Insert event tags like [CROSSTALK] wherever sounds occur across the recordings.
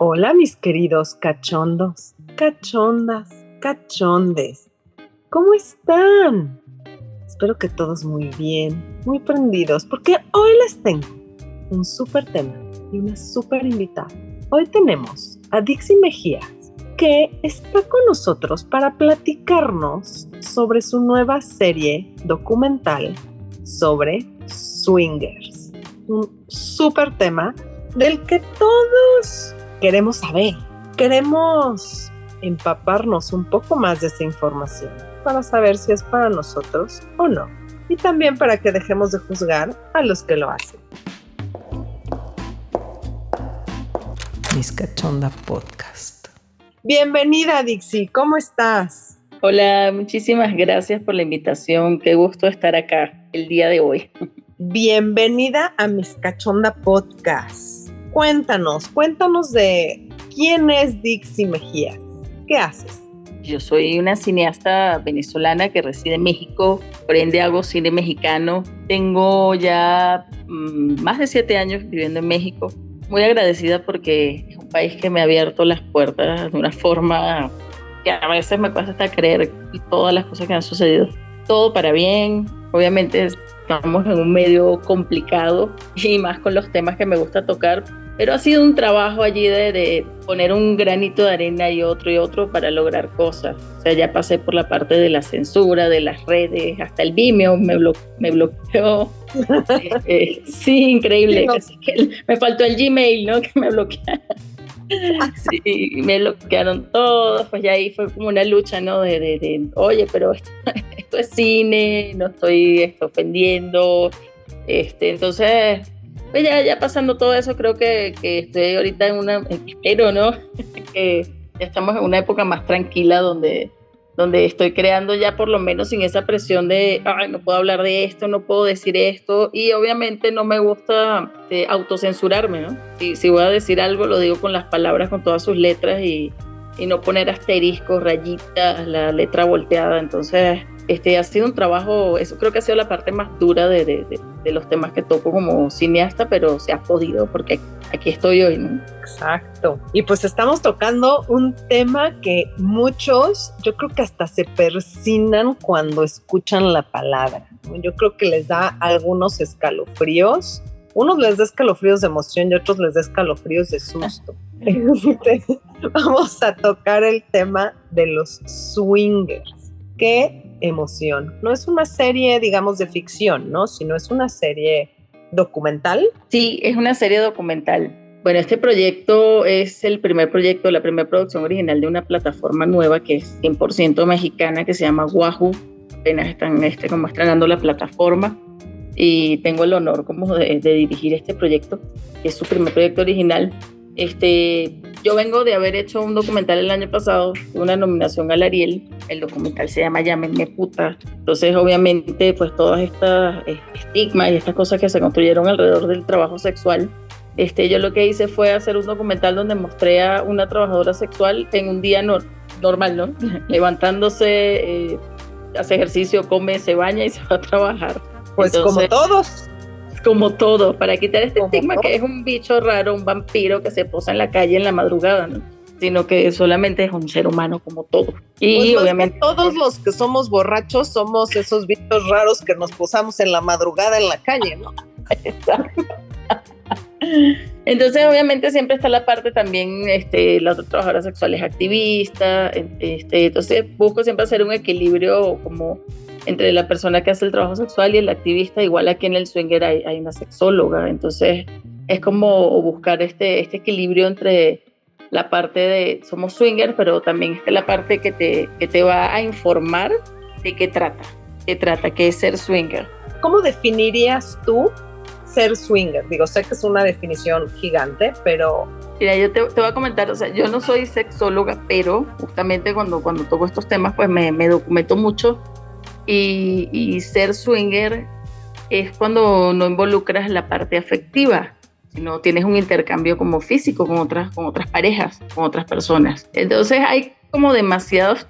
Hola mis queridos cachondos, cachondas, cachondes. ¿Cómo están? Espero que todos muy bien, muy prendidos, porque hoy les tengo un súper tema y una súper invitada. Hoy tenemos a Dixie Mejía, que está con nosotros para platicarnos sobre su nueva serie documental sobre swingers. Un súper tema del que todos queremos saber. Queremos empaparnos un poco más de esa información para saber si es para nosotros o no. Y también para que dejemos de juzgar a los que lo hacen. Mis Cachonda Podcast. Bienvenida Dixie, ¿cómo estás? Hola, muchísimas gracias por la invitación. Qué gusto estar acá el día de hoy. [LAUGHS] Bienvenida a Mis Cachonda Podcast. Cuéntanos, cuéntanos de quién es Dixie Mejías. ¿Qué haces? Yo soy una cineasta venezolana que reside en México, por ende hago cine mexicano. Tengo ya mm, más de siete años viviendo en México. Muy agradecida porque es un país que me ha abierto las puertas de una forma que a veces me cuesta hasta creer todas las cosas que han sucedido. Todo para bien. Obviamente estamos en un medio complicado y más con los temas que me gusta tocar, pero ha sido un trabajo allí de, poner un granito de arena y otro y otro para lograr cosas. O sea, ya pasé por la parte de la censura, de las redes, hasta el Vimeo me, me bloqueó. [LAUGHS] Eh, sí, increíble. me faltó el Gmail, ¿no? [LAUGHS] Que me bloquearon. [LAUGHS] Sí, me bloquearon todos, pues ya ahí fue como una lucha, ¿no? De, de, oye, pero [LAUGHS] esto, es cine, no estoy esto, ofendiendo. Este, entonces, pues ya, ya pasando todo eso, creo que, que estoy ahorita en una, espero, ¿no? [LAUGHS] ya estamos en una época más tranquila donde, donde estoy creando ya por lo menos sin esa presión de, ay, no puedo hablar de esto, no puedo decir esto, y obviamente no me gusta eh, autocensurarme, ¿no? Si, si voy a decir algo, lo digo con las palabras, con todas sus letras y, y no poner asteriscos, rayitas, la letra volteada, entonces este, ha sido un trabajo, eso creo que ha sido la parte más dura de, de, de, los temas que toco como cineasta, pero se ha podido porque aquí estoy hoy, ¿no? Exacto. Y pues estamos tocando un tema que muchos, yo creo que hasta se persinan cuando escuchan la palabra. Yo creo que les da algunos escalofríos. Unos les da escalofríos de emoción y otros les da escalofríos de susto. [LAUGHS] Vamos a tocar el tema de los swingers. ¿Qué emoción. No es una serie, digamos, de ficción, ¿no? Sino es una serie documental. Sí, es una serie documental. Bueno, este proyecto es el primer proyecto, la primera producción original de una plataforma nueva que es 100% mexicana, que se llama Wahoo. Apenas están este, como estrenando la plataforma y tengo el honor como de, dirigir este proyecto, que es su primer proyecto original. Este, yo vengo de haber hecho un documental el año pasado, una nominación al Ariel. El documental se llama Llámenme puta. Entonces, obviamente, pues todas estas estigmas y estas cosas que se construyeron alrededor del trabajo sexual. Este, yo lo que hice fue hacer un documental donde mostré a una trabajadora sexual en un día normal, ¿no? Levantándose, eh, hace ejercicio, come, se baña y se va a trabajar. Pues como todos como todo, para quitar este estigma que es un bicho raro, un vampiro que se posa en la calle en la madrugada, ¿no? sino que solamente es un ser humano como todo. Y pues obviamente todos los que somos borrachos somos esos bichos raros que nos posamos en la madrugada en la calle, ¿no? [LAUGHS] Entonces, obviamente, siempre está la parte también, este, la trabajadora sexual es activista, este, entonces busco siempre hacer un equilibrio como entre la persona que hace el trabajo sexual y el activista, igual aquí en el swinger hay, hay una sexóloga, entonces es como buscar este, este equilibrio entre la parte de somos swinger, pero también está la parte que te, que te va a informar de qué trata, qué trata, qué es ser swinger. ¿Cómo definirías tú ser swinger? Digo, sé que es una definición gigante, pero... Mira, yo te, te voy a comentar, o sea, yo no soy sexóloga, pero justamente cuando, cuando toco estos temas, pues me, me documento mucho y, ser swinger es cuando no involucras la parte afectiva, sino tienes un intercambio como físico con otras, con otras parejas, con otras personas. Entonces hay como demasiados,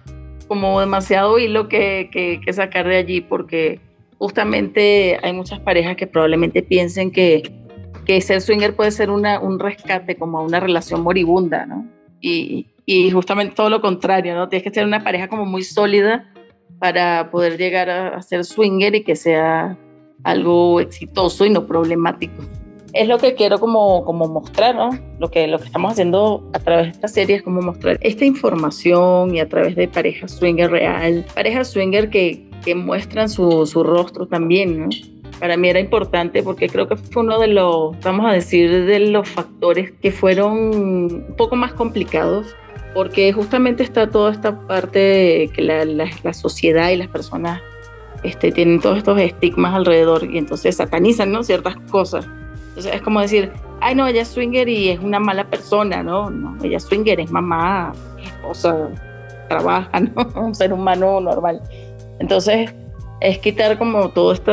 como demasiado hilo que, que, que sacar de allí porque justamente hay muchas parejas que probablemente piensen que, que ser swinger puede ser una, un rescate como a una relación moribunda, ¿no? Y, y justamente todo lo contrario, ¿no? Tienes que ser una pareja como muy sólida para poder llegar a, ser swinger y que sea algo exitoso y no problemático. Es lo que quiero como, como mostrar, ¿no? Lo que, lo que estamos haciendo a través de esta serie es como mostrar esta información y a través de parejas swinger real, parejas swinger que, que muestran su, su rostro también, ¿no? para mí era importante porque creo que fue uno de los, vamos a decir, de los factores que fueron un poco más complicados porque justamente está toda esta parte que la, la, sociedad y las personas este, tienen todos estos estigmas alrededor y entonces satanizan ¿no? ciertas cosas. Entonces es como decir, ay no, ella es swinger y es una mala persona, ¿no? No, ella es swinger, es mamá, esposa, trabaja, [LAUGHS] ¿no? Un ser humano normal. Entonces es quitar como todo esto,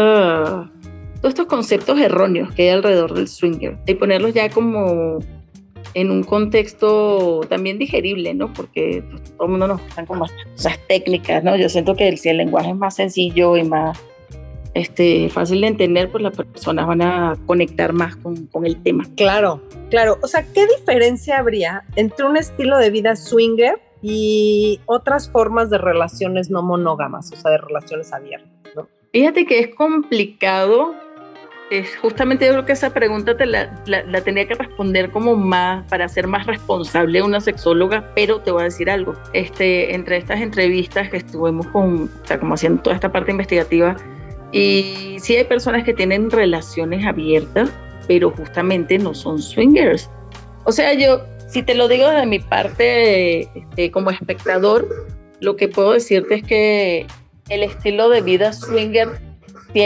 todos estos conceptos erróneos que hay alrededor del swinger y ponerlos ya como en un contexto también digerible, ¿no? Porque pues, todo el mundo nos están como esas técnicas, ¿no? Yo siento que si el lenguaje es más sencillo y más este, fácil de entender, pues las personas van a conectar más con, con, el tema. Claro, claro. O sea, ¿qué diferencia habría entre un estilo de vida swinger y otras formas de relaciones no monógamas, o sea, de relaciones abiertas? ¿no? Fíjate que es complicado es justamente yo creo que esa pregunta te la, la, tenía que responder como más, para ser más responsable una sexóloga, pero te voy a decir algo. Este, entre estas entrevistas que estuvimos con, o sea, como haciendo toda esta parte investigativa, y sí hay personas que tienen relaciones abiertas, pero justamente no son swingers. O sea, yo, si te lo digo de mi parte este, como espectador, lo que puedo decirte es que el estilo de vida swinger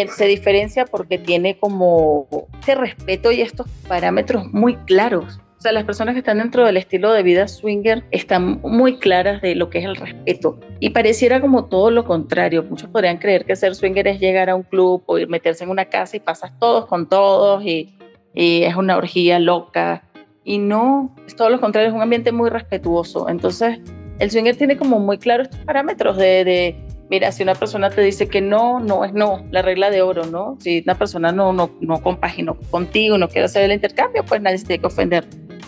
se diferencia porque tiene como este respeto y estos parámetros muy claros. O sea, las personas que están dentro del estilo de vida swinger están muy claras de lo que es el respeto. Y pareciera como todo lo contrario. Muchos podrían creer que ser swinger es llegar a un club o ir meterse en una casa y pasas todos con todos y, es una orgía loca. Y no, es todo lo contrario, es un ambiente muy respetuoso. Entonces, el swinger tiene como muy claros estos parámetros de Mira, si una persona te dice que no, no es no, la regla de oro, ¿no? Si una persona no, no, no compaginó contigo, no quiere hacer el intercambio, pues nadie se tiene que ofender,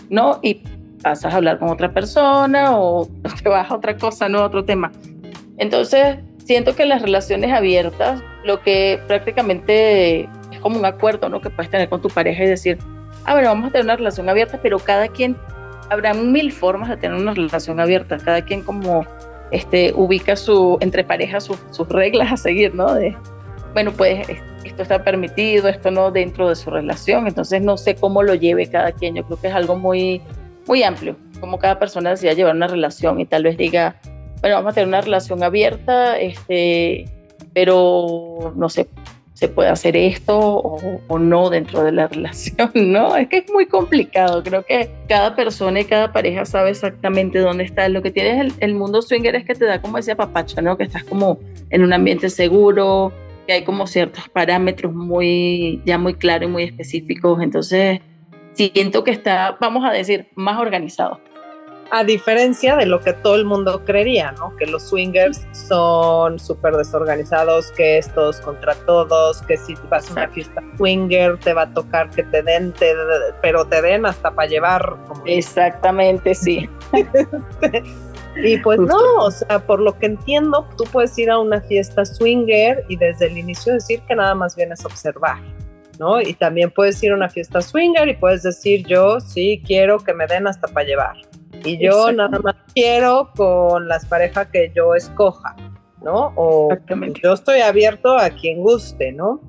¿no? Y pasas a hablar con otra persona o [LAUGHS] te vas a otra cosa, ¿no? Otro tema. Entonces, siento que las relaciones abiertas, lo que prácticamente es como un acuerdo, ¿no? Que puedes tener con tu pareja y decir, ah, bueno, vamos a tener una relación abierta, pero cada quien, habrá mil formas de tener una relación abierta, cada quien como este, ubica su, entre parejas sus reglas a seguir, ¿no? De, bueno, pues esto está permitido, esto no dentro de su relación, entonces no sé cómo lo lleve cada quien, yo creo que es algo muy, muy amplio, como cada persona decida llevar una relación y tal vez diga, bueno, vamos a tener una relación abierta, este, pero no sé, se puede hacer esto o, no dentro de la [LAUGHS] relación, ¿no? Es que es muy complicado. Creo que cada persona y cada pareja sabe exactamente dónde está. Lo que tienes el, el mundo swinger es que te da como ese papacho, ¿no? Que estás como en un ambiente seguro, que hay como ciertos parámetros muy, ya muy claros y muy específicos. Entonces, siento que está, vamos a decir, más organizado a diferencia de lo que todo el mundo creería, ¿no? Que los swingers son súper desorganizados, que es todos contra todos, que si vas a una fiesta swinger te va a tocar que te den, pero te den hasta para llevar. Exactamente, sí. [LAUGHS] y pues no, o sea, por lo que entiendo, tú puedes ir a una fiesta swinger y desde el inicio decir que nada más vienes a observar. ¿no? Y también puedes ir a una fiesta swinger y puedes decir yo sí quiero que me den hasta para llevar y yo nada más quiero con las parejas que yo escoja, ¿no? O yo estoy abierto a quien guste, ¿no?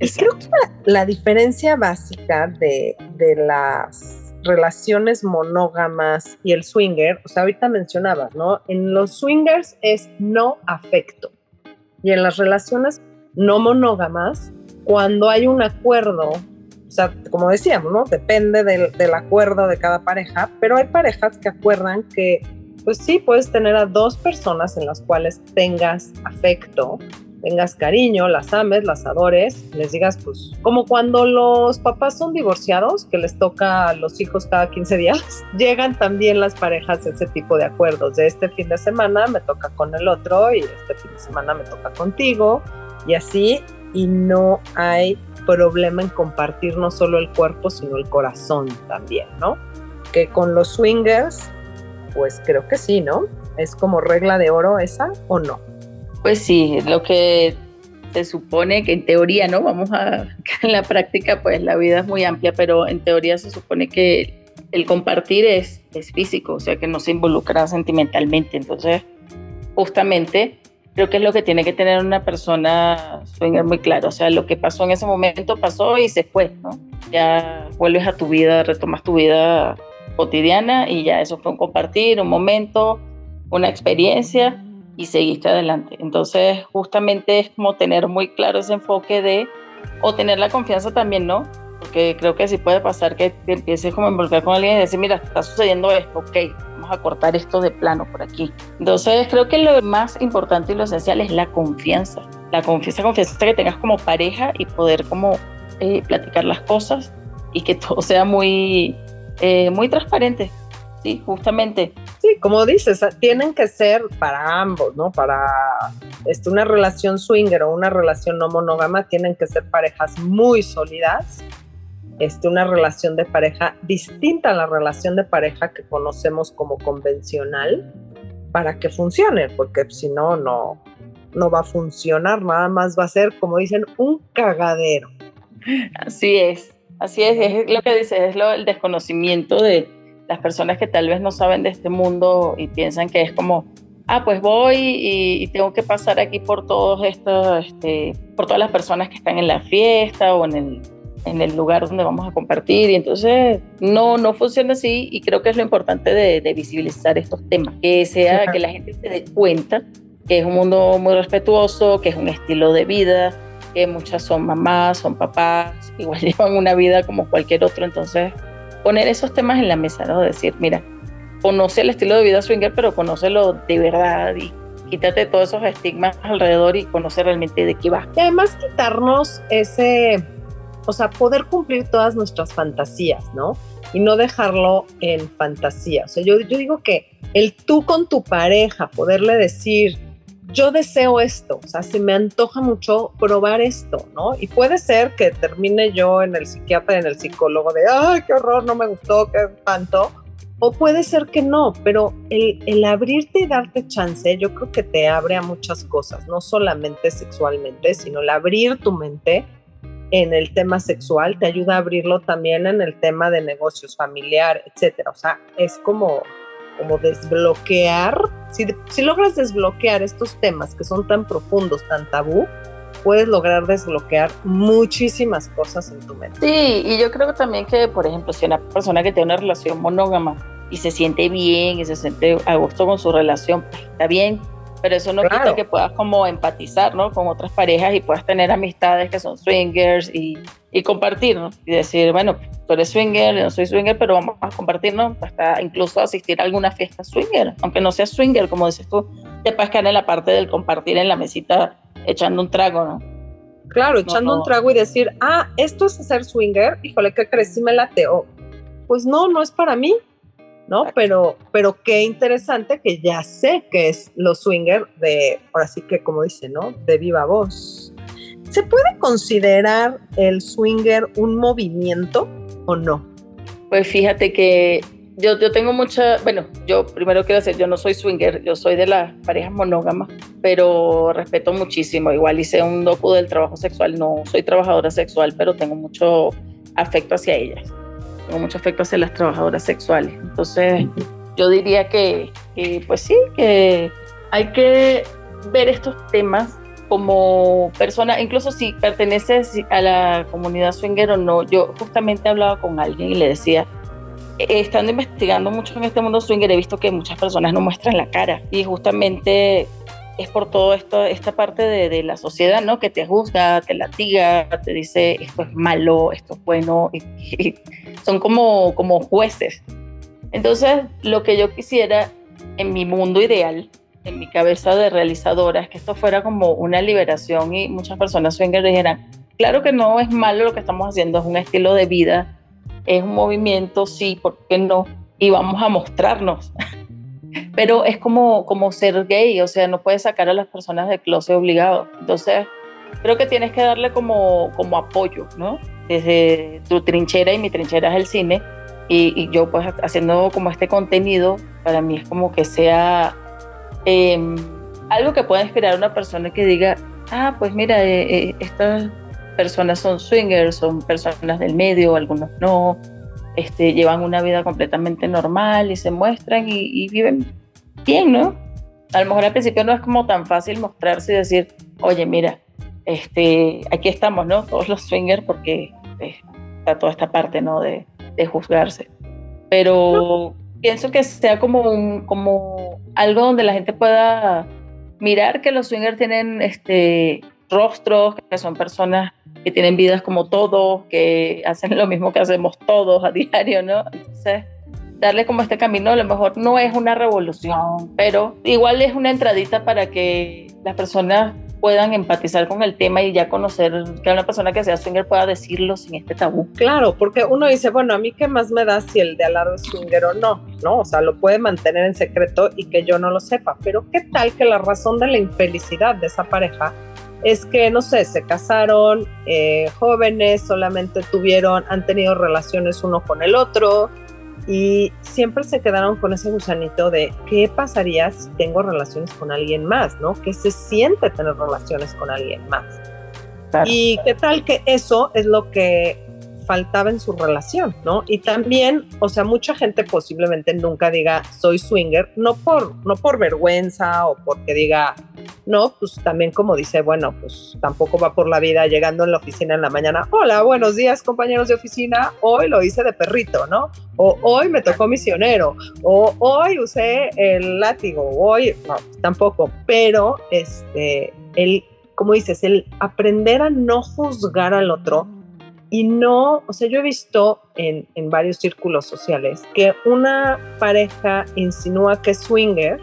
Y creo que la, diferencia básica de, de, las relaciones monógamas y el swinger, o sea, ahorita mencionabas, ¿no? En los swingers es no afecto. Y en las relaciones no monógamas, cuando hay un acuerdo o sea, como decíamos, ¿no? Depende del, del, acuerdo de cada pareja, pero hay parejas que acuerdan que, pues sí, puedes tener a dos personas en las cuales tengas afecto, tengas cariño, las ames, las adores, les digas, pues, como cuando los papás son divorciados, que les toca a los hijos cada 15 días, [LAUGHS] llegan también las parejas a ese tipo de acuerdos. De este fin de semana me toca con el otro y este fin de semana me toca contigo, y así, y no hay problema en compartir no solo el cuerpo, sino el corazón también, ¿no? Que con los swingers, pues creo que sí, ¿no? ¿Es como regla de oro esa o no? Pues sí, lo que se supone que en teoría, ¿no? Vamos a, [LAUGHS] en la práctica, pues la vida es muy amplia, pero en teoría se supone que el compartir es, es físico, o sea, que no se involucra sentimentalmente. Entonces, justamente, creo que es lo que tiene que tener una persona swinger muy claro. O sea, lo que pasó en ese momento pasó y se fue, ¿no? Ya vuelves a tu vida, retomas tu vida cotidiana y ya eso fue un compartir, un momento, una experiencia y seguiste adelante. Entonces, justamente es como tener muy claro ese enfoque de, o tener la confianza también, ¿no? Porque creo que sí puede pasar que te empieces como a involucrar con alguien y decir, mira, está sucediendo esto, ok, vamos a cortar esto de plano por aquí. Entonces, creo que lo más importante y lo esencial es la confianza. La confianza, confianza que tengas como pareja y poder como eh, platicar las cosas y que todo sea muy, eh, muy transparente. Sí, justamente. Sí, como dices, tienen que ser para ambos, ¿no? Para este, una relación swinger o una relación no monógama, tienen que ser parejas muy sólidas, este, una relación de pareja distinta a la relación de pareja que conocemos como convencional para que funcione, porque si no, no, no va a funcionar, nada más va a ser, como dicen, un cagadero. Así es, así es, es lo que dices, es lo, el desconocimiento de las personas que tal vez no saben de este mundo y piensan que es como, ah, pues voy y, tengo que pasar aquí por todos estos, este, por todas las personas que están en la fiesta o en el, en el lugar donde vamos a compartir. Y entonces no, no funciona así y creo que es lo importante de, de visibilizar estos temas, que sea, que la gente se dé cuenta que es un mundo muy respetuoso, que es un estilo de vida, que muchas son mamás, son papás, [LAUGHS] igual llevan una vida como cualquier otro, entonces poner esos temas en la mesa, ¿no? Decir, mira, conoce el estilo de vida swinger, pero conócelo de verdad y quítate todos esos estigmas alrededor y conocer realmente de qué va. Y además quitarnos ese, o sea, poder cumplir todas nuestras fantasías, ¿no? Y no dejarlo en fantasía. O sea, yo, yo digo que el tú con tu pareja, poderle decir, yo deseo esto, o sea, se me antoja mucho probar esto, ¿no? Y puede ser que termine yo en el psiquiatra, en el psicólogo de, ay, qué horror, no me gustó, qué tanto. O puede ser que no, pero el, el abrirte y darte chance, yo creo que te abre a muchas cosas, no solamente sexualmente, sino el abrir tu mente en el tema sexual te ayuda a abrirlo también en el tema de negocios familiar, etcétera. O sea, es como como desbloquear, si, si logras desbloquear estos temas que son tan profundos, tan tabú, puedes lograr desbloquear muchísimas cosas en tu mente. Sí, y yo creo también que, por ejemplo, si una persona que tiene una relación monógama y se siente bien y se siente a gusto con su relación, pues está bien, pero eso no quita que puedas como empatizar, ¿no? Con otras parejas y puedas tener amistades que son swingers y, y compartir, ¿no? Y decir, bueno, tú eres swinger, yo no soy swinger, pero vamos a compartir, ¿no? Hasta incluso asistir a alguna fiesta swinger, aunque no sea swinger, como dices tú, te puedes quedar en la parte del compartir en la mesita echando un trago, ¿no? Claro, echando un trago y decir, ah, esto es ser swinger, híjole, ¿qué crees? Si me lateo. Pues no, no es para mí, ¿no? Pero, pero qué interesante que ya sé que es los swinger de, ahora sí que como dice, ¿no? De viva voz. ¿Se puede considerar el swinger un movimiento o no? Pues fíjate que yo, yo tengo mucha, bueno, yo primero quiero decir, yo no soy swinger, yo soy de las parejas monógamas, pero respeto muchísimo. Igual hice un docu del trabajo sexual, no soy trabajadora sexual, pero tengo mucho afecto hacia ellas tengo mucho afecto hacia las trabajadoras sexuales. Entonces, yo diría que, pues sí, que hay que ver estos temas como persona, incluso si perteneces a la comunidad swinger o no. Yo justamente hablaba con alguien y le decía, eh, estando investigando mucho en este mundo swinger, he visto que muchas personas no muestran la cara y justamente es por todo esto, esta parte de, la sociedad, ¿no? Que te juzga, te latiga, te dice esto es malo, esto es bueno, son como, como jueces. Entonces, lo que yo quisiera en mi mundo ideal, en mi cabeza de realizadora, es que esto fuera como una liberación y muchas personas swinger dijeran, claro que no es malo lo que estamos haciendo, es un estilo de vida, es un movimiento, sí, ¿por qué no? Y vamos a mostrarnos [LAUGHS] pero es como, como ser gay, o sea, no puedes sacar a las personas del closet obligado. Entonces, creo que tienes que darle como, como apoyo, ¿no? Desde tu trinchera y mi trinchera es el cine. Y, yo pues haciendo como este contenido, para mí es como que sea em, algo que pueda inspirar a una persona que diga, ah, pues mira, eh, eh, estas personas son swingers, son personas del medio, algunos no, este, llevan una vida completamente normal y se muestran y, y viven bien, ¿no? A lo mejor al principio no es como tan fácil mostrarse y decir, oye, mira, este, aquí estamos, ¿no? Todos los swingers, porque eh, está toda esta parte, ¿no? De, de juzgarse. Pero pienso que sea como, un, como algo donde la gente pueda mirar que los swingers tienen este, rostros, que son personas que tienen vidas como todos, que hacen lo mismo que hacemos todos a [LAUGHS] diario, ¿no? Entonces, darle como este camino a lo mejor no es una revolución, pero igual es una entradita para que las personas puedan empatizar con el tema y ya conocer que una persona que sea swinger pueda decirlo sin este tabú. Claro, porque uno dice, bueno, a mí qué más me da si el de al lado es swinger o no, ¿no? O sea, lo puede mantener en secreto y que yo no lo sepa, pero ¿qué tal que la razón de la infelicidad de esa pareja es que, no sé, se casaron eh, jóvenes, solamente tuvieron, han tenido relaciones uno con el otro, y siempre se quedaron con ese gusanito de qué pasaría si tengo relaciones con alguien más, ¿no? ¿Qué se siente tener relaciones con alguien más? Y qué tal que eso es lo que faltaba en su relación, ¿no? Y también, o sea, mucha gente posiblemente nunca diga soy swinger, no por, no por vergüenza o porque diga, no, pues también como dice, bueno, pues tampoco va por la vida llegando en la oficina en la mañana, hola, buenos días compañeros de oficina, hoy lo hice de perrito, ¿no? O hoy me tocó misionero, o hoy usé el látigo, hoy, tampoco, pero este, el, como dices, el aprender a no juzgar al otro, y no, o sea, yo he visto en, en, varios círculos sociales que una pareja insinúa que es swinger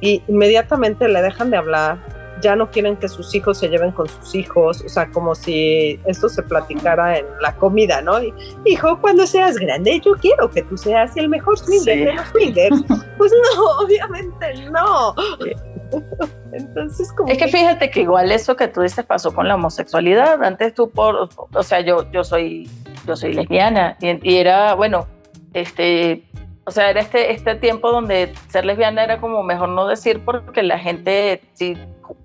y inmediatamente le dejan de hablar, ya no quieren que sus hijos se lleven con sus hijos, o sea, como si esto se platicara en la comida, ¿no? Y, hijo, cuando seas grande, yo quiero que tú seas el mejor swinger de los swingers. [LAUGHS] Pues no, obviamente no. [LAUGHS] Entonces, como es que, fíjate que igual eso que tú dices pasó con la homosexualidad. Antes tú por, o sea, yo, yo soy, yo soy lesbiana y, era, bueno, este, o sea, era este, este tiempo donde ser lesbiana era como mejor no decir porque la gente, si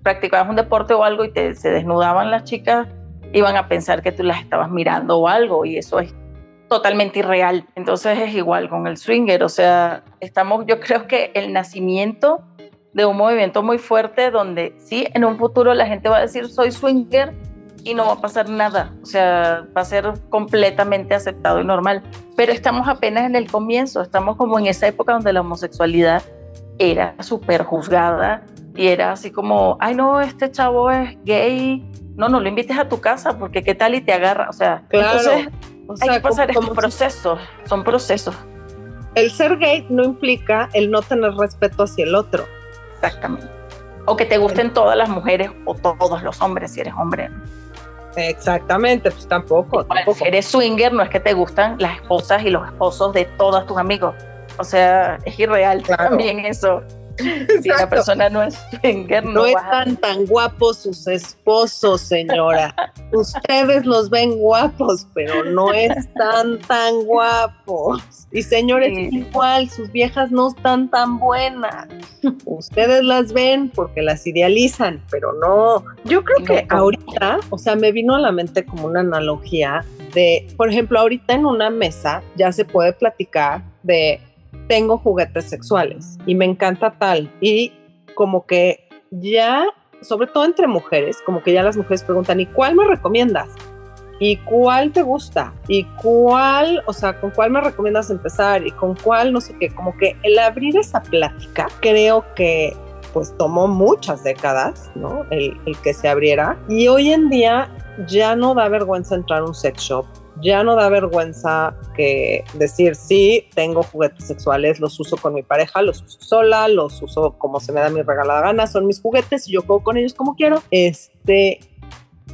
practicabas un deporte o algo y te, se desnudaban las chicas, iban a pensar que tú las estabas mirando o algo y eso es totalmente irreal. Entonces es igual con el swinger, o sea, estamos, yo creo que el nacimiento de un movimiento muy fuerte donde sí, en un futuro la gente va a decir soy swinger y no va a pasar nada, o sea, va a ser completamente aceptado y normal. Pero estamos apenas en el comienzo, estamos como en esa época donde la homosexualidad era súper juzgada y era así como, ay no, este chavo es gay, no, no lo invites a tu casa porque qué tal y te agarra, o sea, entonces hay que pasar estos procesos, son procesos. El ser gay no implica el no tener respeto hacia el otro Exactamente. O que te gusten todas las mujeres o todos los hombres si eres hombre. Exactamente, pues tampoco. Si eres swinger, no es que te gustan las esposas y los esposos de todos tus amigos. O sea, es irreal también eso. Si la persona no es swinger, no, están tan guapos sus esposos, señora. [LAUGHS] Ustedes los ven guapos, pero no están tan guapos. Y señores, igual, sus viejas no están tan buenas. Ustedes las ven porque las idealizan, pero no. Yo creo que ahorita, o sea, me vino a la mente como una analogía de, por ejemplo, ahorita en una mesa ya se puede platicar de tengo juguetes sexuales y me encanta tal. Y como que ya, sobre todo entre mujeres, como que ya las mujeres preguntan, ¿y cuál me recomiendas? ¿Y cuál te gusta? ¿Y cuál, o sea, con cuál me recomiendas empezar? ¿Y con cuál, no sé qué? Como que el abrir esa plática, creo que pues tomó muchas décadas, ¿no? El, que se abriera. Y hoy en día ya no da vergüenza entrar a un sex shop, ya no da vergüenza que decir, sí, tengo juguetes sexuales, los uso con mi pareja, los uso sola, los uso como se me da mi regalada gana, son mis juguetes y yo juego con ellos como quiero. Este,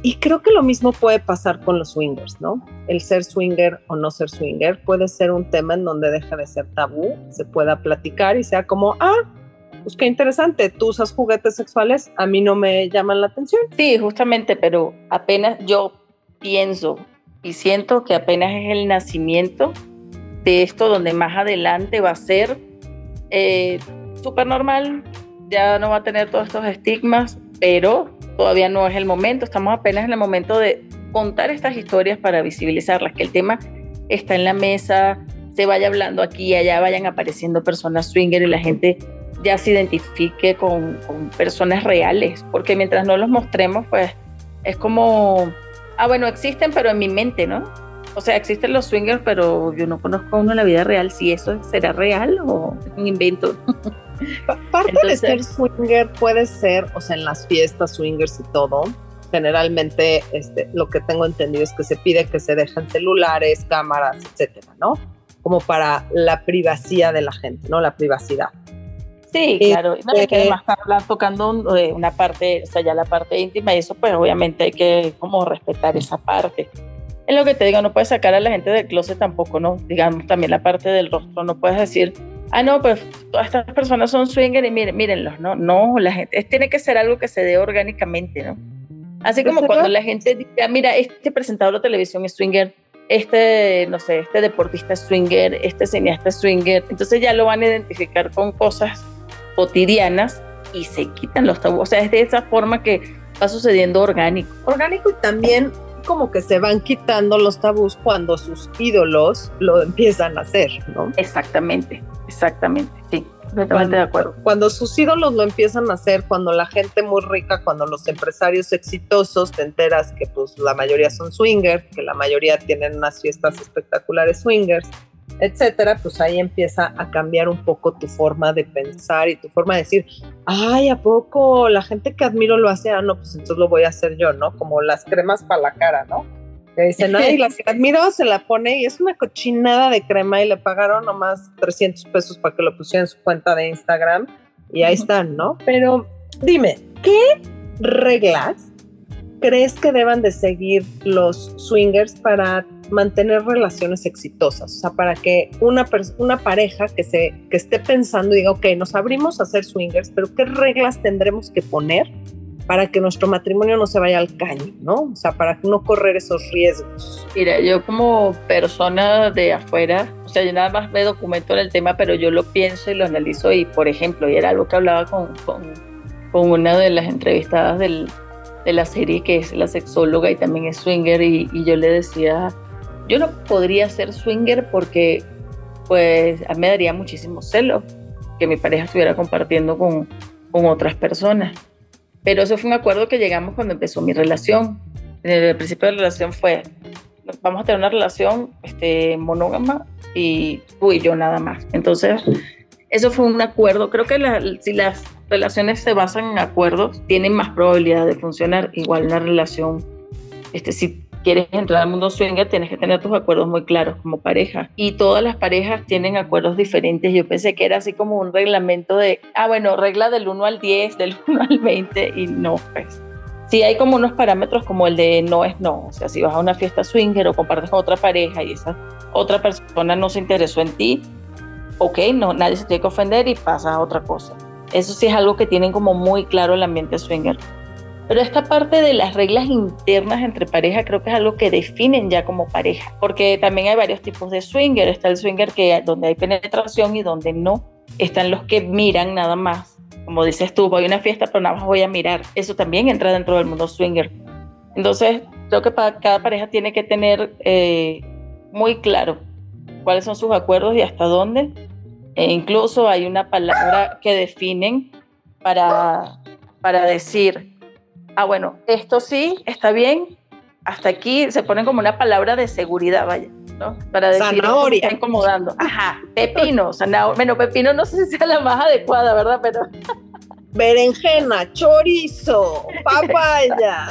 y creo que lo mismo puede pasar con los swingers, ¿no? El ser swinger o no ser swinger puede ser un tema en donde deja de ser tabú, se pueda platicar y sea como, ah, pues qué interesante, tú usas juguetes sexuales, a mí no me llaman la atención. Sí, justamente, pero apenas yo pienso y siento que apenas es el nacimiento de esto donde más adelante va a ser eh, súper normal, ya no va a tener todos estos estigmas, pero todavía no es el momento, estamos apenas en el momento de contar estas historias para visibilizarlas, que el tema está en la mesa, se vaya hablando aquí y allá, vayan apareciendo personas swinger y la gente ya se identifique con, con personas reales, porque mientras no los mostremos, pues es como, ah, bueno, existen, pero en mi mente, ¿no? O sea, existen los swingers, pero yo no conozco a uno en la vida real, si eso será real o es un invento. Parte de ser swinger puede ser, o sea, en las fiestas swingers y todo, generalmente este, lo que tengo entendido es que se pide que se dejen celulares, cámaras, etcétera, ¿no? Como para la privacidad de la gente, ¿no? La privacidad. Sí, claro. No, que además hablar tocando eh, una parte, o sea, ya la parte íntima y eso, pues obviamente hay que como respetar esa parte. Es lo que te digo, no puedes sacar a la gente del closet tampoco, ¿no? Digamos, también la parte del rostro, no puedes decir, ah, no, pues todas estas personas son swinger y miren, mírenlos, ¿no? No, la gente, tiene que ser algo que se dé orgánicamente, ¿no? Así como cuando la gente diga, mira, este presentador de televisión es swinger, este, no sé, este deportista es swinger, este cineasta es swinger, entonces ya lo van a identificar con cosas cotidianas y se quitan los tabúes. O sea, es de esa forma que va sucediendo orgánico. Orgánico y también como que se van quitando los tabús cuando sus ídolos lo empiezan a hacer, ¿no? Exactamente, exactamente, sí. Completamente de acuerdo. Cuando sus ídolos lo empiezan a hacer, cuando la gente muy rica, cuando los empresarios exitosos, te enteras que pues la mayoría son swingers, que la mayoría tienen unas fiestas espectaculares swingers, etcétera, pues ahí empieza a cambiar un poco tu forma de pensar y tu forma de decir, ay, ¿a poco la gente que admiro lo hace? Ah, no, pues entonces lo voy a hacer yo, ¿no? Como las cremas para la cara, ¿no? Que dicen, ay, la que admiro se la pone y es una cochinada de crema y le pagaron nomás 300 pesos para que lo pusiera en su cuenta de Instagram y ahí están, ¿no? Pero dime, ¿qué reglas crees que deban de seguir los swingers para mantener relaciones exitosas? O sea, para que una, una pareja que, se, que esté pensando y diga, ok, nos abrimos a ser swingers, pero ¿qué reglas tendremos que poner para que nuestro matrimonio no se vaya al caño, ¿no? O sea, para no correr esos riesgos. Mira, yo como persona de afuera, o sea, yo nada más me documento en el tema, pero yo lo pienso y lo analizo y, por ejemplo, y era algo que hablaba con, con, con una de las entrevistadas del, de la serie, que es la sexóloga y también es swinger, y, yo le decía, yo no podría ser swinger porque pues a mí me daría muchísimo celo que mi pareja estuviera compartiendo con, con otras personas. Pero eso fue un acuerdo que llegamos cuando empezó mi relación. En el principio de la relación fue, vamos a tener una relación este, monógama y tú y yo nada más. Entonces, eso fue un acuerdo. Creo que si las relaciones se basan en acuerdos, tienen más probabilidad de funcionar. Igual una relación, este, si quieres entrar al mundo swinger, tienes que tener tus acuerdos muy claros como pareja. Y todas las parejas tienen acuerdos diferentes. Yo pensé que era así como un reglamento de, ah, bueno, regla del 1 al 10, del [LAUGHS] 1 al 20, y no, pues. Sí hay como unos parámetros como el de no es no. O sea, si vas a una fiesta swinger o compartes con otra pareja y esa otra persona no se interesó en ti, ok, no, nadie se tiene que ofender y pasa a otra cosa. Eso sí es algo que tienen como muy claro el ambiente swinger. Pero esta parte de las reglas internas entre pareja creo que es algo que definen ya como pareja, porque también hay varios tipos de swinger. Está el swinger que donde hay penetración y donde no. Están los que miran nada más. Como dices tú, voy a una fiesta pero nada más voy a mirar. Eso también entra dentro del mundo swinger. Entonces creo que cada pareja tiene que tener eh, muy claro cuáles son sus acuerdos y hasta dónde. E incluso hay una palabra que definen para, para decir, ah, bueno, esto sí, está bien, hasta aquí se ponen como una palabra de seguridad, vaya, ¿no? Para decir, zanahoria. está incomodando. Ajá, pepino, zanahoria. Bueno, pepino no sé si sea la más adecuada, ¿verdad? Pero... [LAUGHS] Berenjena, chorizo, papaya.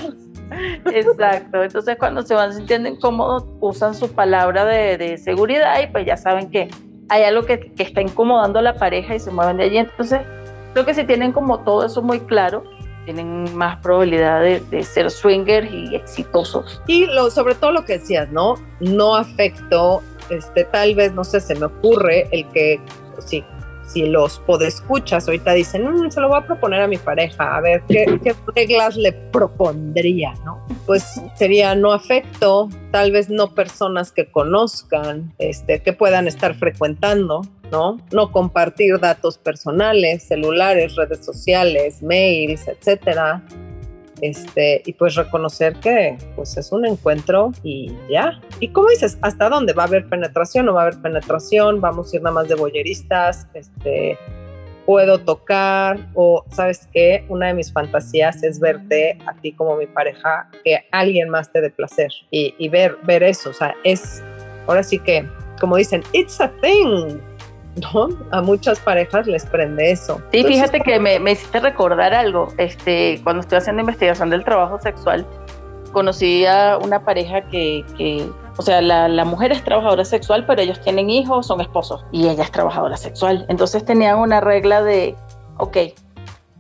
[LAUGHS] Exacto. Entonces, cuando se van sintiendo incómodos, usan su palabra de, seguridad y pues ya saben que hay algo que, está incomodando a la pareja y se mueven de allí. Entonces, creo que si tienen como todo eso muy claro, tienen más probabilidad de, ser swingers y exitosos. Y lo, sobre todo lo que decías, ¿no? No afecto, este, tal vez, no sé, se me ocurre el que, sí, si los podescuchas ahorita dicen, mm, se lo voy a proponer a mi pareja, a ver qué, qué reglas le propondría, ¿no? Pues sería no afecto, tal vez no personas que conozcan, este, que puedan estar frecuentando, ¿no? No compartir datos personales, celulares, redes sociales, mails, etcétera este, y pues reconocer que pues es un encuentro y ya. ¿Y cómo dices? ¿Hasta dónde? ¿Va a haber penetración? ¿No va a haber penetración? ¿Vamos a ir nada más de boyeristas? Este, ¿Puedo tocar? O, ¿sabes qué? Una de mis fantasías es verte a ti como mi pareja, que alguien más te dé placer y, y ver, ver eso. O sea, es, ahora sí que, como dicen, it's a thing ¿no? A muchas parejas les prende eso. Sí, fíjate que me, me, hiciste recordar algo. Este, cuando estoy haciendo investigación del trabajo sexual, conocí a una pareja que, que o sea, la, la, mujer es trabajadora sexual, pero ellos tienen hijos, son esposos, y ella es trabajadora sexual. Entonces tenían una regla de, ok,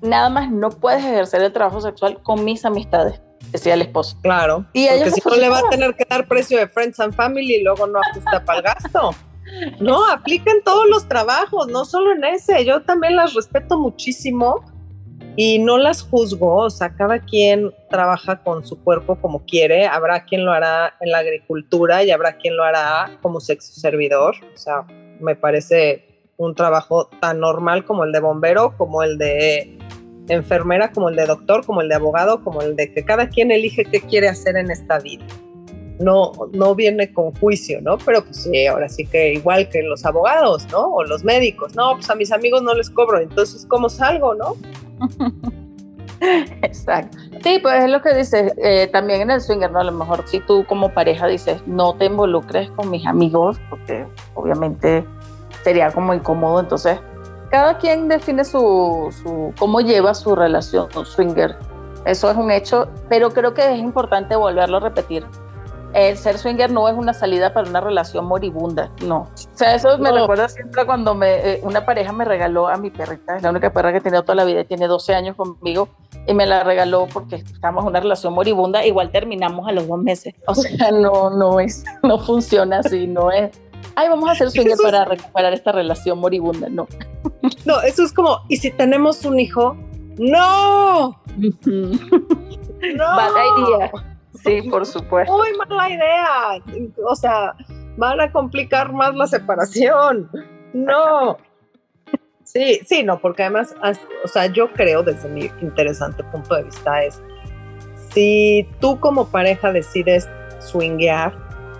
nada más no puedes ejercer el trabajo sexual con mis amistades decía el esposo. Claro. Y porque si no le va a tener que dar precio de Friends and Family y luego no ajusta para el gasto. No, aplica en todos los trabajos, no solo en ese. Yo también las respeto muchísimo y no las juzgo. O sea, cada quien trabaja con su cuerpo como quiere. Habrá quien lo hará en la agricultura y habrá quien lo hará como sexo servidor. O sea, me parece un trabajo tan normal como el de bombero, como el de enfermera, como el de doctor, como el de abogado, como el de que cada quien elige qué quiere hacer en esta vida no, no viene con juicio, ¿no? Pero pues sí, ahora sí que igual que los abogados, ¿no? O los médicos, no, pues a mis amigos no les cobro, entonces ¿cómo salgo, no? [LAUGHS] Exacto. Sí, pues es lo que dices, eh, también en el swinger, ¿no? A lo mejor si tú como pareja dices, no te involucres con mis amigos, porque obviamente sería como incómodo, entonces cada quien define su, su cómo lleva su relación con swinger. Eso es un hecho, pero creo que es importante volverlo a repetir el ser swinger no es una salida para una relación moribunda, no. O sea, eso me recuerda siempre cuando me, eh, una pareja me regaló a mi perrita, es la única perra que he tenido toda la vida, tiene 12 años conmigo, y me la regaló porque estábamos en una relación moribunda, igual terminamos a los dos meses. O sea, [LAUGHS] no, no es, no funciona así, no es, ay, vamos a hacer swinger para recuperar esta relación moribunda, no. [LAUGHS] No, eso es como, ¿y si tenemos un hijo? ¡No! no. Bad idea. Sí, [LAUGHS] por supuesto. Muy mala idea. O sea, van a complicar más la separación. No. Sí, sí, no, porque además, o sea, yo creo desde mi interesante punto de vista es, si tú como pareja decides swinguear,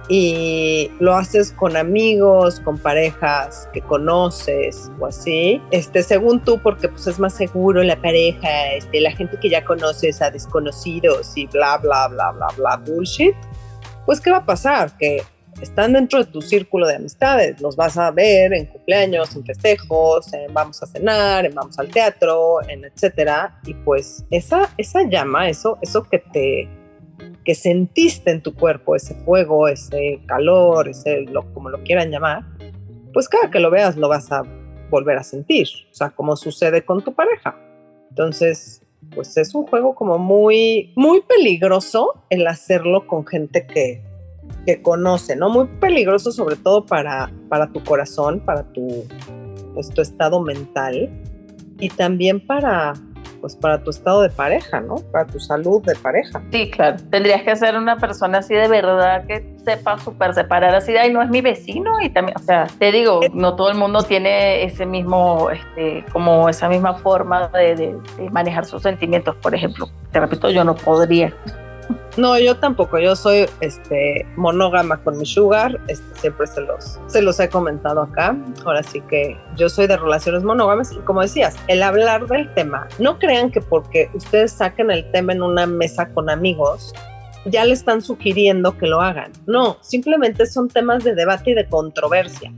y lo haces con amigos, con parejas que conoces o así, este, según tú, porque pues es más seguro la pareja, este, la gente que ya conoces a desconocidos y bla, bla, bla, bla, bla, bullshit, pues ¿qué va a pasar? Que están dentro de tu círculo de amistades, los vas a ver en cumpleaños, en festejos, en vamos a cenar, en vamos al teatro, en etcétera, y pues esa, esa llama, eso, eso que te que sentiste en tu cuerpo, ese fuego, ese calor, ese lo, como lo quieran llamar, pues cada que lo veas lo vas a volver a sentir, o sea, como sucede con tu pareja. Entonces, pues es un juego como muy, muy peligroso el hacerlo con gente que, que conoce, ¿no? Muy peligroso sobre todo para, para tu corazón, para tu, pues, tu estado mental y también para, pues para tu estado de pareja, ¿no? Para tu salud de pareja. Sí, claro. Tendrías que ser una persona así de verdad que sepa súper separar así de, ay, no es mi vecino y también, o sea, te digo, no todo el mundo tiene ese mismo, este, como esa misma forma de, de manejar sus sentimientos, por ejemplo. Te repito, yo no podría. No, yo tampoco. Yo soy este, monógama con mi sugar. Este, siempre se los, se los he comentado acá. Ahora sí que yo soy de relaciones monógamas. Y como decías, el hablar del tema, no crean que porque ustedes saquen el tema en una mesa con amigos, ya le están sugiriendo que lo hagan. No, simplemente son temas de debate y de controversia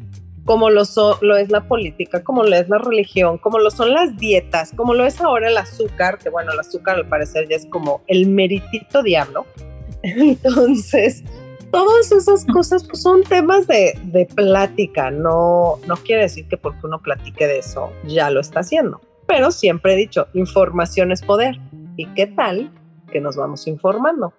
como lo, es la política, como lo es la religión, como lo son las dietas, como lo es ahora el azúcar, que bueno, el azúcar al parecer ya es como el meritito diablo. [LAUGHS] Entonces, todas esas cosas pues, son temas de, de plática, no, no quiere decir que porque uno platique de eso ya lo está haciendo. Pero siempre he dicho, información es poder. ¿Y qué tal que nos vamos informando?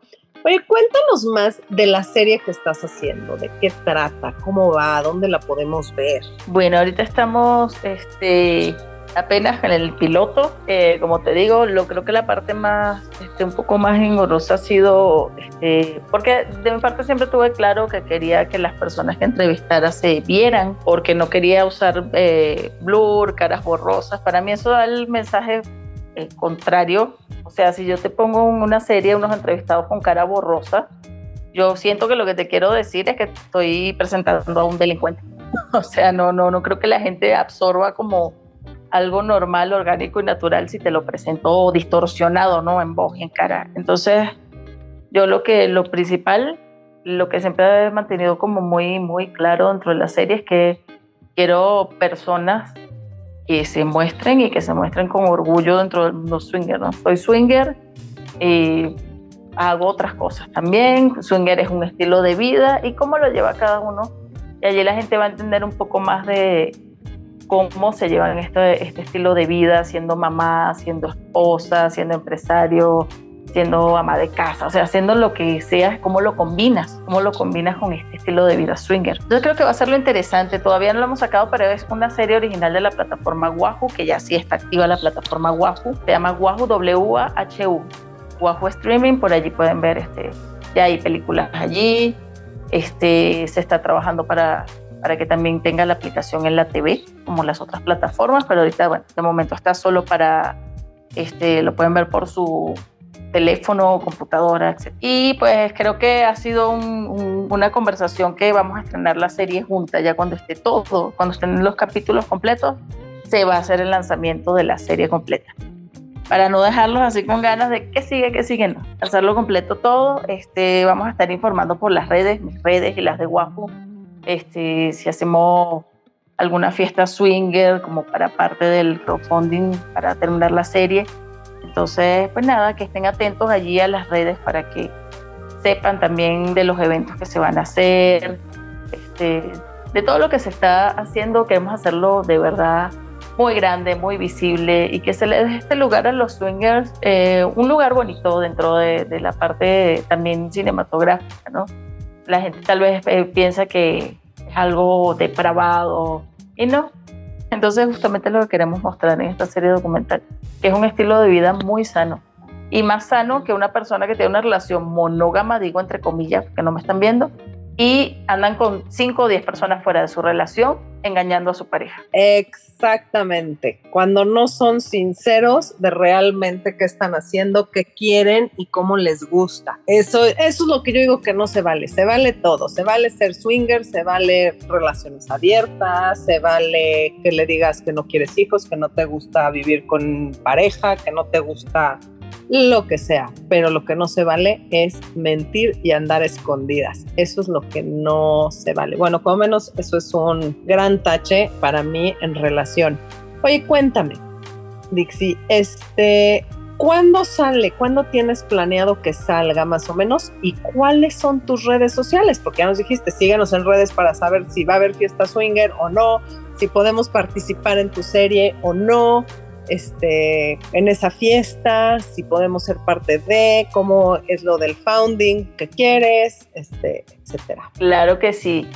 Oye, cuéntanos más de la serie que estás haciendo, de qué trata, cómo va, dónde la podemos ver. Bueno, ahorita estamos este, apenas en el piloto. Eh, como te digo, lo creo que la parte más, este, un poco más engorrosa ha sido, este, porque de mi parte siempre tuve claro que quería que las personas que entrevistara se vieran, porque no quería usar eh, blur, caras borrosas. Para mí eso da el mensaje eh, contrario. O sea, si yo te pongo una serie, unos entrevistados con cara borrosa, yo siento que lo que te quiero decir es que estoy presentando a un delincuente. [LAUGHS] O sea, no, no, no creo que la gente absorba como algo normal, orgánico y natural si te lo presento distorsionado, ¿no? En voz y en cara. Entonces, yo lo que, lo principal, lo que siempre he mantenido como muy, muy claro dentro de la serie es que quiero personas que se muestren y que se muestren con orgullo dentro del mundo swinger. ¿no? Soy swinger y hago otras cosas también. Swinger es un estilo de vida y cómo lo lleva cada uno. Y allí la gente va a entender un poco más de cómo se llevan este, este estilo de vida, siendo mamá, siendo esposa, siendo empresario, siendo ama de casa, o sea, haciendo lo que sea, cómo lo combinas, cómo lo combinas con este estilo de vida swinger. Yo creo que va a ser lo interesante, todavía no lo hemos sacado, pero es una serie original de la plataforma Wahoo, que ya sí está activa la plataforma Wahoo, se llama Wahoo W-A-H-U, Wahoo Streaming, por allí pueden ver, este, ya hay películas allí, este, se está trabajando para para que también tenga la aplicación en la TV, como las otras plataformas, pero ahorita, bueno, de momento está solo para, este, lo pueden ver por su teléfono, computadora, etc. Y pues creo que ha sido una conversación que vamos a estrenar la serie junta, ya cuando esté todo, cuando estén los capítulos completos, se va a hacer el lanzamiento de la serie completa. Para no dejarlos así con ganas de que sigue, que sigue, no. Hacerlo completo todo, este, vamos a estar informando por las redes, mis redes y las de Wahoo, este, si hacemos alguna fiesta swinger como para parte del crowdfunding para terminar la serie entonces, pues nada, que estén atentos allí a las redes para que sepan también de los eventos que se van a hacer, este, de todo lo que se está haciendo, queremos hacerlo de verdad muy grande, muy visible y que se le dé este lugar a los swingers, eh, un lugar bonito dentro de, la parte también cinematográfica, ¿no? La gente tal vez eh, piensa que es algo depravado y no, entonces justamente lo que queremos mostrar en esta serie documental, que es un estilo de vida muy sano. Y más sano que una persona que tiene una relación monógama, digo entre comillas, que no me están viendo, y andan con 5 o 10 personas fuera de su relación engañando a su pareja. Exactamente, cuando no son sinceros de realmente qué están haciendo, qué quieren y cómo les gusta. Eso, eso es lo que yo digo que no se vale, se vale todo, se vale ser swinger, se vale relaciones abiertas, se vale que le digas que no quieres hijos, que no te gusta vivir con pareja, que no te gusta lo que sea, pero lo que no se vale es mentir y andar escondidas. Eso es lo que no se vale. Bueno, como menos eso es un gran tache para mí en relación. Oye, cuéntame, Dixie, este, ¿cuándo sale? ¿Cuándo tienes planeado que salga más o menos? ¿Y cuáles son tus redes sociales? Porque ya nos dijiste, síganos en redes para saber si va a haber fiesta swinger o no, si podemos participar en tu serie o no este, en esa fiesta, si podemos ser parte de, cómo es lo del founding que quieres, este, etcétera. Claro que sí.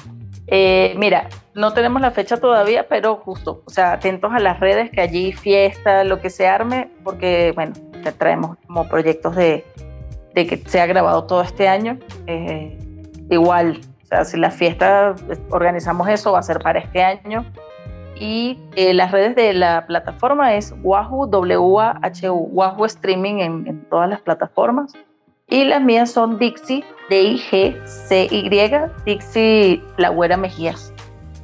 Eh, mira, no tenemos la fecha todavía, pero justo, o sea, atentos a las redes, que allí fiesta, lo que se arme, porque, bueno, te traemos como proyectos de, de que se ha grabado todo este año. Eh, igual, o sea, si la fiesta organizamos eso, va a ser para este año y eh, las redes de la plataforma es Wahoo, W-A-H-U, Wahoo Streaming en, todas las plataformas. Y las mías son Dixie, D-I-G-C-Y, Dixie La Mejías.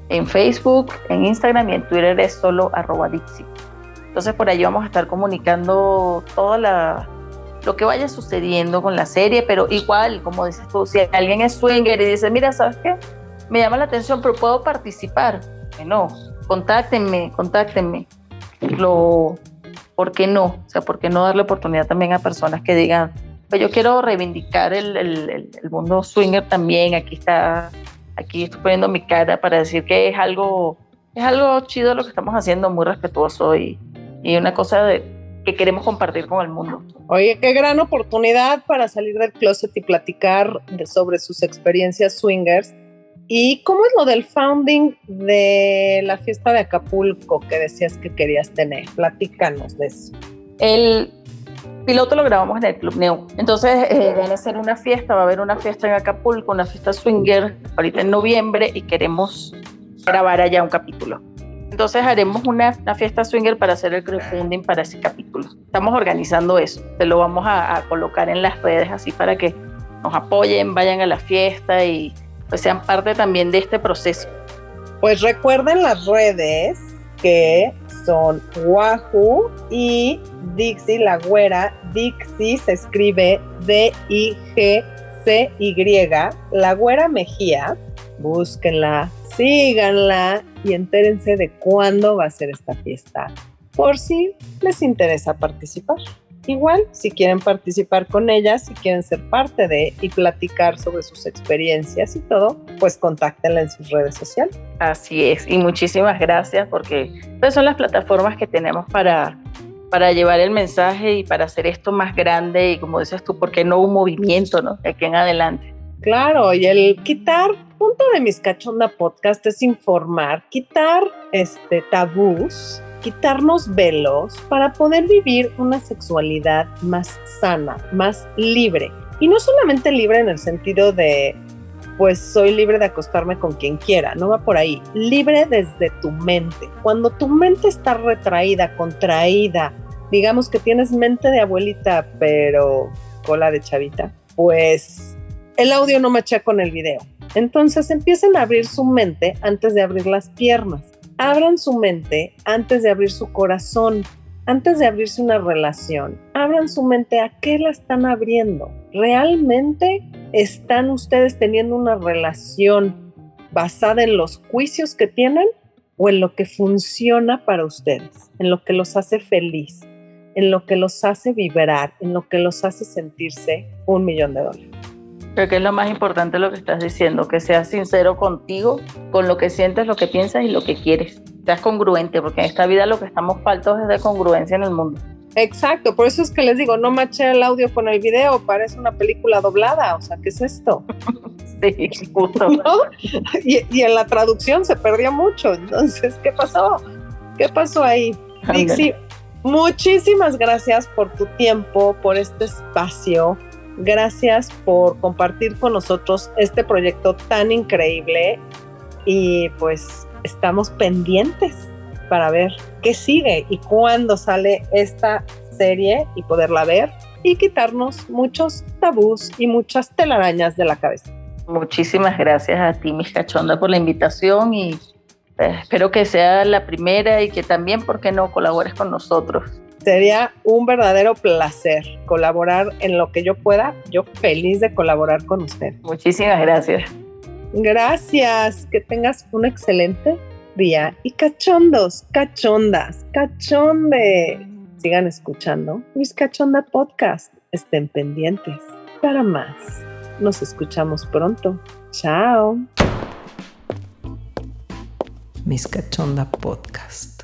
En Facebook, en Instagram y en Twitter es solo arroba Dixie. Entonces por ahí vamos a estar comunicando todo lo que vaya sucediendo con la serie, pero igual, como dices tú, si alguien es swinger y dice, mira, ¿sabes qué? Me llama la atención, pero puedo participar. Que no, contáctenme, contáctenme. Lo, ¿Por qué no? O sea, ¿por qué no darle oportunidad también a personas que digan, pues yo quiero reivindicar el, el, el, mundo swinger también, aquí está, aquí estoy poniendo mi cara para decir que es algo, es algo chido lo que estamos haciendo, muy respetuoso y, y una cosa que queremos compartir con el mundo. Oye, qué gran oportunidad para salir del closet y platicar sobre sus experiencias swingers. ¿Y cómo es lo del founding de la fiesta de Acapulco que decías que querías tener? Platícanos de eso. El piloto lo grabamos en el Club Neo. Entonces eh, van a hacer una fiesta, va a haber una fiesta en Acapulco, una fiesta swinger ahorita en noviembre y queremos grabar allá un capítulo. Entonces haremos una, fiesta swinger para hacer el crowdfunding para ese capítulo. Estamos organizando eso. Se lo vamos a, colocar en las redes así para que nos apoyen, vayan a la fiesta y pues sean parte también de este proceso. Pues recuerden las redes que son Wahoo y Dixie la güera. Dixie se escribe D-I-G-C-Y. La güera Mejía. Búsquenla, síganla y entérense de cuándo va a ser esta fiesta, por si les interesa participar. Igual, si quieren participar con ella, si quieren ser parte de y platicar sobre sus experiencias y todo, pues contáctenla en sus redes sociales. Así es, y muchísimas gracias porque pues, son las plataformas que tenemos para, para llevar el mensaje y para hacer esto más grande y como dices tú, porque no un movimiento, ¿no? De aquí en adelante. Claro, y el quitar, punto de mis cachonda podcast es informar, quitar este tabús, quitarnos velos para poder vivir una sexualidad más sana, más libre. Y no solamente libre en el sentido de, pues soy libre de acostarme con quien quiera, no va por ahí. Libre desde tu mente. Cuando tu mente está retraída, contraída, digamos que tienes mente de abuelita, pero cola de chavita, pues el audio no machea con el video. Entonces empiecen a abrir su mente antes de abrir las piernas. Abran su mente antes de abrir su corazón, antes de abrirse una relación. Abran su mente a qué la están abriendo. ¿Realmente están ustedes teniendo una relación basada en los juicios que tienen o en lo que funciona para ustedes, en lo que los hace feliz, en lo que los hace vibrar, en lo que los hace sentirse un millón de dólares? Creo que es lo más importante lo que estás diciendo, que seas sincero contigo, con lo que sientes, lo que piensas y lo que quieres. Seas congruente, porque en esta vida lo que estamos faltos es de congruencia en el mundo. Exacto, por eso es que les digo, no maché el audio con el video, parece una película doblada, o sea, ¿qué es esto? [LAUGHS] sí, justo. [LAUGHS] y, y, en la traducción se perdió mucho, entonces, ¿qué pasó? ¿Qué pasó ahí? Dixie, muchísimas gracias por tu tiempo, por este espacio Gracias por compartir con nosotros este proyecto tan increíble y pues estamos pendientes para ver qué sigue y cuándo sale esta serie y poderla ver y quitarnos muchos tabús y muchas telarañas de la cabeza. Muchísimas gracias a ti, mis cachonda, por la invitación y eh, espero que sea la primera y que también, ¿por qué no?, colabores con nosotros. Sería un verdadero placer colaborar en lo que yo pueda. Yo feliz de colaborar con usted. Muchísimas gracias. Gracias. Que tengas un excelente día. Y cachondos, cachondas, cachonde. Sigan escuchando mis cachonda podcast. Estén pendientes para más. Nos escuchamos pronto. Chao. Mis cachonda podcast.